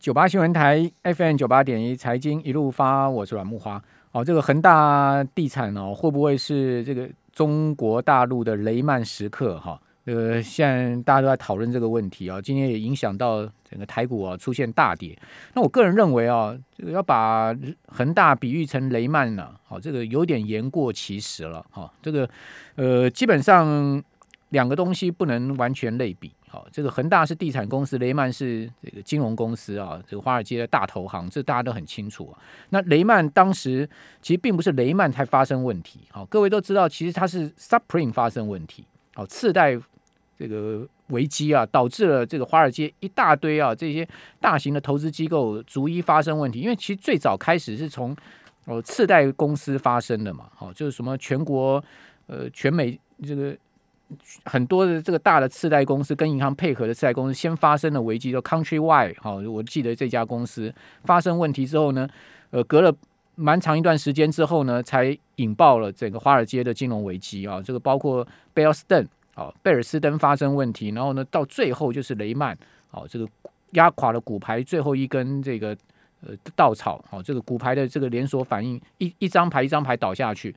九八新闻台 FM 九八点一财经一路发，我是阮木花。哦，这个恒大地产哦，会不会是这个中国大陆的雷曼时刻？哈，呃，现在大家都在讨论这个问题啊。今天也影响到整个台股啊，出现大跌。那我个人认为啊，这个要把恒大比喻成雷曼呢，好，这个有点言过其实了。哈，这个呃，基本上两个东西不能完全类比。好，这个恒大是地产公司，雷曼是这个金融公司啊，这个华尔街的大投行，这大家都很清楚啊。那雷曼当时其实并不是雷曼才发生问题，好，各位都知道，其实它是 Supreme 发生问题，好，次贷这个危机啊，导致了这个华尔街一大堆啊这些大型的投资机构逐一发生问题，因为其实最早开始是从哦次贷公司发生的嘛，好，就是什么全国呃全美这个。很多的这个大的次贷公司跟银行配合的次贷公司先发生了危机，叫 Countrywide 好，我记得这家公司发生问题之后呢，呃，隔了蛮长一段时间之后呢，才引爆了整个华尔街的金融危机啊。这个包括贝尔斯登啊，贝尔斯登发生问题，然后呢，到最后就是雷曼好，这个压垮了股牌最后一根这个呃稻草好，这个股牌的这个连锁反应，一一张牌一张牌倒下去。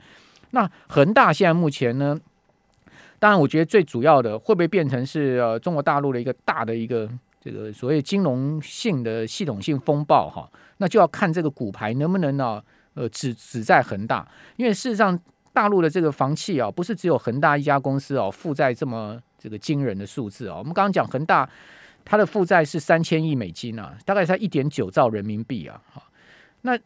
那恒大现在目前呢？当然，我觉得最主要的会不会变成是呃中国大陆的一个大的一个这个所谓金融性的系统性风暴哈，那就要看这个股牌能不能呢呃只只在恒大，因为事实上大陆的这个房企啊，不是只有恒大一家公司哦负债这么这个惊人的数字啊。我们刚刚讲恒大它的负债是三千亿美金啊，大概才一点九兆人民币啊，哈，那。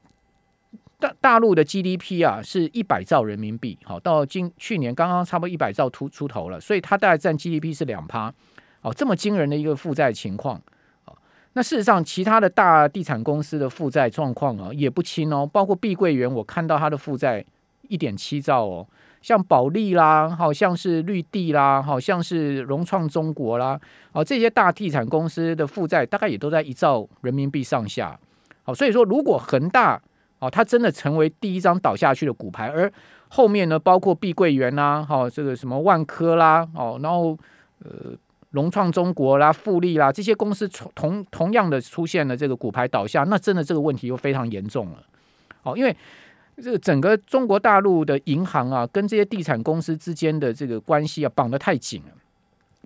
大大陆的 GDP 啊是一百兆人民币，好，到今去年刚刚差不多一百兆出出头了，所以它大概占 GDP 是两趴，哦，这么惊人的一个负债情况，哦，那事实上其他的大地产公司的负债状况啊也不轻哦，包括碧桂园，我看到它的负债一点七兆哦，像保利啦，好像是绿地啦，好像是融创中国啦，哦，这些大地产公司的负债大概也都在一兆人民币上下，好，所以说如果恒大哦，它真的成为第一张倒下去的股牌，而后面呢，包括碧桂园啦，哈，这个什么万科啦，哦，然后呃，融创中国啦、富力啦，这些公司同同同样的出现了这个股牌倒下，那真的这个问题又非常严重了。哦，因为这个整个中国大陆的银行啊，跟这些地产公司之间的这个关系啊，绑得太紧了。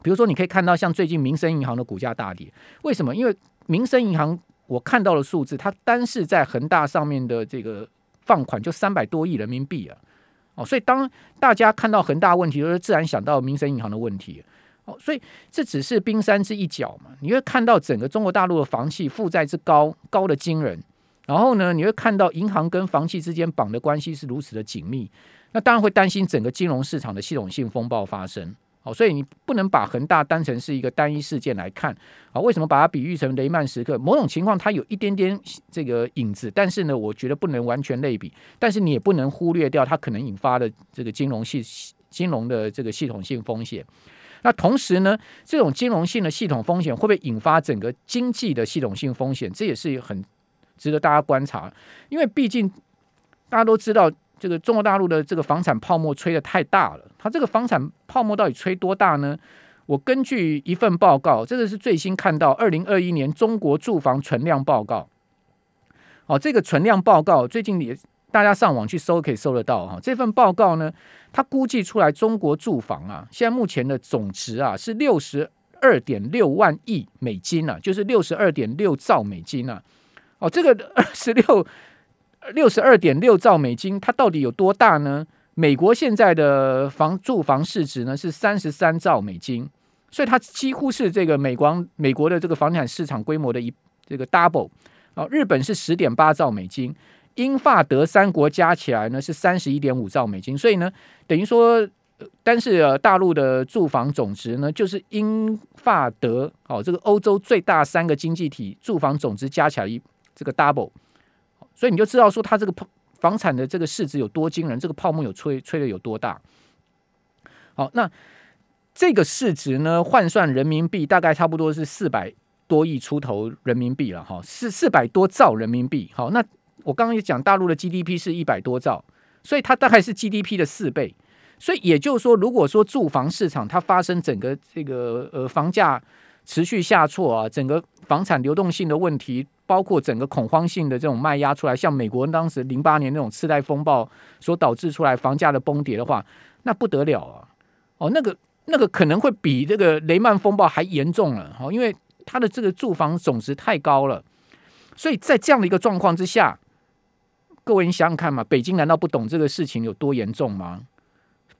比如说，你可以看到像最近民生银行的股价大跌，为什么？因为民生银行。我看到的数字，它单是在恒大上面的这个放款就三百多亿人民币啊！哦，所以当大家看到恒大问题，就是自然想到民生银行的问题。哦，所以这只是冰山之一角嘛。你会看到整个中国大陆的房企负债之高，高的惊人。然后呢，你会看到银行跟房企之间绑的关系是如此的紧密，那当然会担心整个金融市场的系统性风暴发生。哦，所以你不能把恒大当成是一个单一事件来看啊？为什么把它比喻成雷曼时刻？某种情况它有一点点这个影子，但是呢，我觉得不能完全类比。但是你也不能忽略掉它可能引发的这个金融系金融的这个系统性风险。那同时呢，这种金融性的系统风险会不会引发整个经济的系统性风险？这也是很值得大家观察，因为毕竟大家都知道。这个中国大陆的这个房产泡沫吹得太大了，它这个房产泡沫到底吹多大呢？我根据一份报告，这个是最新看到二零二一年中国住房存量报告。哦，这个存量报告最近也大家上网去搜可以搜得到哈。这份报告呢，它估计出来中国住房啊，现在目前的总值啊是六十二点六万亿美金啊，就是六十二点六兆美金啊。哦，这个 二十六。六十二点六兆美金，它到底有多大呢？美国现在的房住房市值呢是三十三兆美金，所以它几乎是这个美国美国的这个房产市场规模的一这个 double 啊。日本是十点八兆美金，英法德三国加起来呢是三十一点五兆美金，所以呢等于说，但是呃大陆的住房总值呢就是英法德哦这个欧洲最大三个经济体住房总值加起来一这个 double。所以你就知道说它这个房产的这个市值有多惊人，这个泡沫有吹吹的有多大。好，那这个市值呢，换算人民币大概差不多是四百多亿出头人民币了哈，是四百多兆人民币。好，那我刚刚也讲大陆的 GDP 是一百多兆，所以它大概是 GDP 的四倍。所以也就是说，如果说住房市场它发生整个这个呃房价持续下挫啊，整个房产流动性的问题。包括整个恐慌性的这种卖压出来，像美国当时零八年那种次贷风暴所导致出来房价的崩跌的话，那不得了啊！哦，那个那个可能会比这个雷曼风暴还严重了，哦，因为它的这个住房总值太高了，所以在这样的一个状况之下，各位你想想看嘛，北京难道不懂这个事情有多严重吗？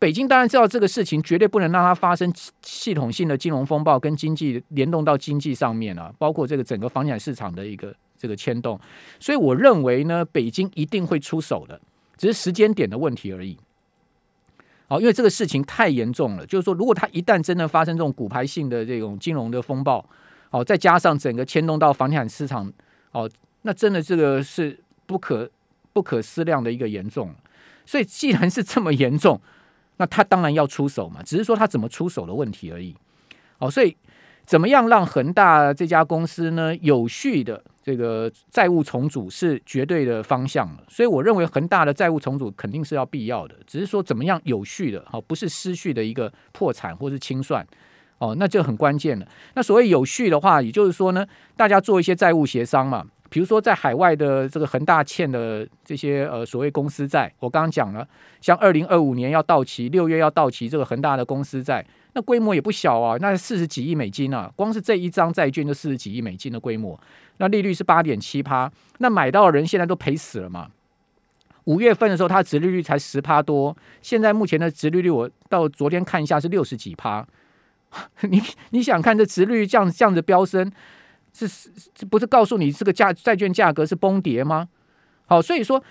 北京当然知道这个事情绝对不能让它发生系统性的金融风暴，跟经济联动到经济上面啊，包括这个整个房地产市场的一个这个牵动。所以我认为呢，北京一定会出手的，只是时间点的问题而已。好，因为这个事情太严重了，就是说，如果它一旦真的发生这种股牌性的这种金融的风暴，好，再加上整个牵动到房地产市场，哦，那真的这个是不可不可思量的一个严重。所以既然是这么严重，那他当然要出手嘛，只是说他怎么出手的问题而已。哦，所以怎么样让恒大这家公司呢有序的这个债务重组是绝对的方向了。所以我认为恒大的债务重组肯定是要必要的，只是说怎么样有序的，好，不是失序的一个破产或是清算，哦，那就很关键了。那所谓有序的话，也就是说呢，大家做一些债务协商嘛。比如说，在海外的这个恒大欠的这些呃所谓公司债，我刚刚讲了，像二零二五年要到期，六月要到期，这个恒大的公司债，那规模也不小啊，那四十几亿美金啊，光是这一张债券就四十几亿美金的规模，那利率是八点七趴，那买到的人现在都赔死了嘛。五月份的时候，它殖利率才十趴多，现在目前的殖利率我到昨天看一下是六十几趴，你你想看这殖率这样这样子飙升？是是不是告诉你这个价债券价格是崩跌吗？好，所以说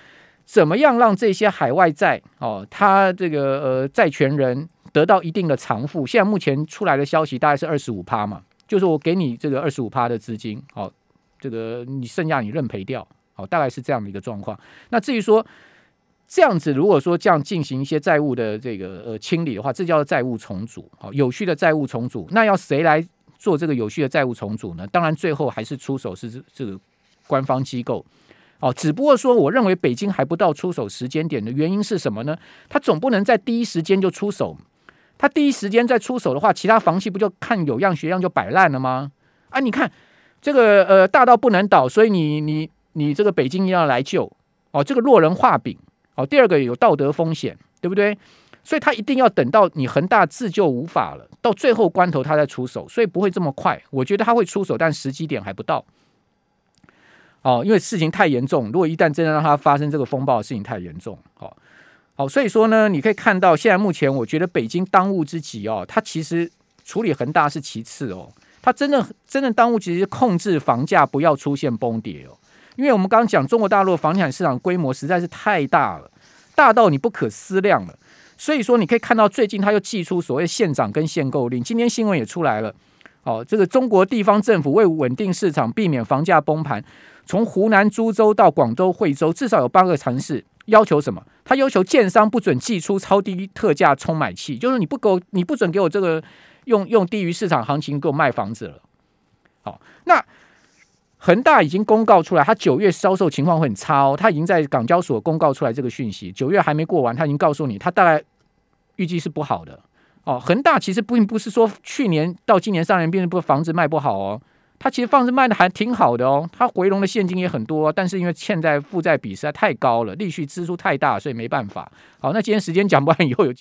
怎么样让这些海外债哦，它这个呃债权人得到一定的偿付？现在目前出来的消息大概是二十五趴嘛，就是我给你这个二十五趴的资金，好，这个你剩下你认赔掉，好，大概是这样的一个状况。那至于说这样子，如果说这样进行一些债务的这个呃清理的话，这叫做债务重组，好，有序的债务重组，那要谁来？做这个有序的债务重组呢？当然，最后还是出手是这个官方机构哦。只不过说，我认为北京还不到出手时间点的原因是什么呢？他总不能在第一时间就出手。他第一时间再出手的话，其他房企不就看有样学样就摆烂了吗？啊，你看这个呃大到不能倒，所以你你你这个北京要来救哦，这个落人画饼哦。第二个有道德风险，对不对？所以他一定要等到你恒大自救无法了，到最后关头他再出手，所以不会这么快。我觉得他会出手，但时机点还不到。哦，因为事情太严重，如果一旦真的让他发生这个风暴，事情太严重。好，好，所以说呢，你可以看到现在目前，我觉得北京当务之急哦，它其实处理恒大是其次哦，它真的真的当务之急是控制房价不要出现崩跌哦，因为我们刚刚讲中国大陆房地产市场规模实在是太大了，大到你不可思量了。所以说，你可以看到最近他又寄出所谓县长跟限购令。今天新闻也出来了，哦，这个中国地方政府为稳定市场，避免房价崩盘，从湖南株洲到广州惠州，至少有八个城市要求什么？他要求建商不准寄出超低特价充买器，就是你不给我，你不准给我这个用用低于市场行情给我卖房子了。好，那。恒大已经公告出来，他九月销售情况会很差哦。他已经在港交所公告出来这个讯息，九月还没过完，他已经告诉你，他大概预计是不好的哦。恒大其实并不是说去年到今年上年变成不房子卖不好哦，它其实房子卖的还挺好的哦。它回笼的现金也很多，但是因为欠债负债比实在太高了，利息支出太大，所以没办法。好，那今天时间讲不完，以后有。